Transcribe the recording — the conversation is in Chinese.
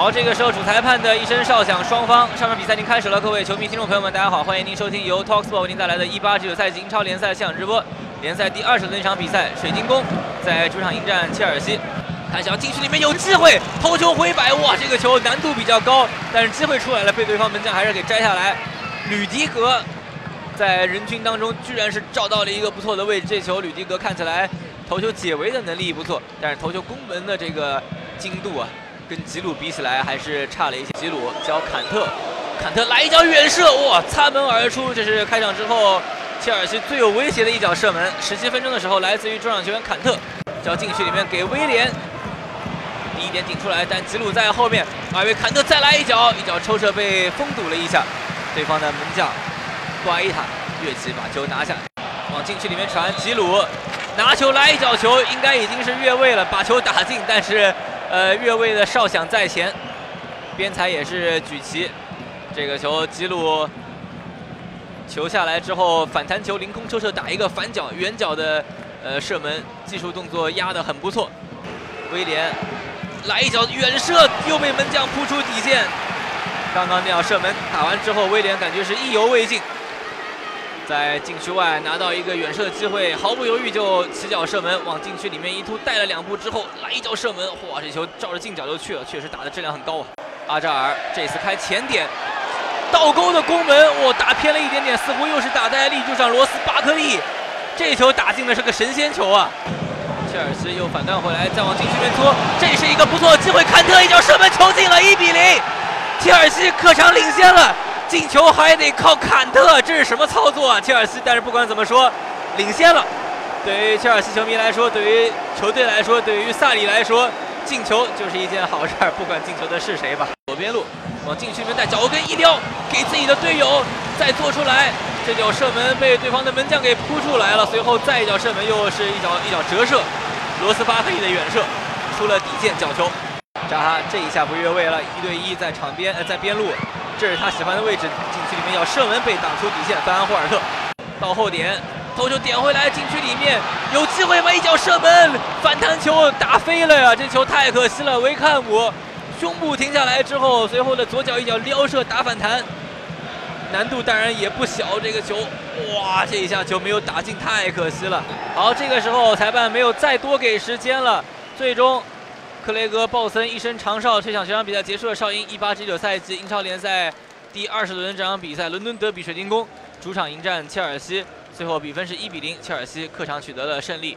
好，这个时候主裁判的一声哨响，双方上场比赛已经开始了。各位球迷、听众朋友们，大家好，欢迎您收听由 Talksport 为您带来的189赛季英超联赛现场直播。联赛第二十轮一场比赛，水晶宫在主场迎战切尔西。看小禁区里面有机会，头球回摆，哇，这个球难度比较高，但是机会出来了，被对方门将还是给摘下来。吕迪格在人群当中居然是找到了一个不错的位置，这球吕迪格看起来头球解围的能力不错，但是头球攻门的这个精度啊，跟吉鲁比起来还是差了一些。吉鲁交坎特，坎特来一脚远射，哇，擦门而出，这是开场之后切尔西最有威胁的一脚射门。十七分钟的时候，来自于中场球员坎特，交禁区里面给威廉。第一点顶出来，但吉鲁在后面，外围坎特再来一脚，一脚抽射被封堵了一下，对方的门将瓜伊塔跃起把球拿下，往禁区里面传，吉鲁拿球来一脚球，应该已经是越位了，把球打进，但是呃越位的哨响在前，边裁也是举旗，这个球吉鲁球下来之后反弹球凌空抽射打一个反角远角的呃射门，技术动作压得很不错，威廉。来一脚远射，又被门将扑出底线。刚刚那脚射门打完之后，威廉感觉是意犹未尽，在禁区外拿到一个远射机会，毫不犹豫就起脚射门，往禁区里面一突，带了两步之后来一脚射门，哇，这球照着近角就去了，确实打的质量很高啊。阿扎尔这次开前点，倒钩的攻门，我，打偏了一点点，似乎又是打在立柱上。罗斯巴克利，这球打进的是个神仙球啊！切尔西又反弹回来，再往禁区里面突，这是一个不错的机会。坎特一脚射门球进了，一比零，切尔西客场领先了。进球还得靠坎特，这是什么操作啊？切尔西，但是不管怎么说，领先了。对于切尔西球迷来说，对于球队来说，对于萨里来说，进球就是一件好事儿，不管进球的是谁吧。左边路往禁区里面带，脚跟一撩，给自己的队友再做出来。这脚射门被对方的门将给扑出来了，随后再一脚射门又是一脚一脚折射。罗斯巴克利的远射出了底线，角球。扎哈这一下不越位了，一对一在场边，呃，在边路，这是他喜欢的位置。禁区里面要射门被挡出底线，范安霍尔特到后点，头球点回来，禁区里面有机会吗？一脚射门，反弹球打飞了呀！这球太可惜了。维坎姆胸部停下来之后，随后的左脚一脚撩射打反弹，难度当然也不小。这个球，哇，这一下球没有打进，太可惜了。好，这个时候裁判没有再多给时间了，最终。克雷格·鲍森一身长哨，这场全场比赛结束了。哨音一八一九赛季英超联赛第二十轮这场比赛，伦敦德比水晶宫主场迎战切尔西，最后比分是一比零，切尔西客场取得了胜利。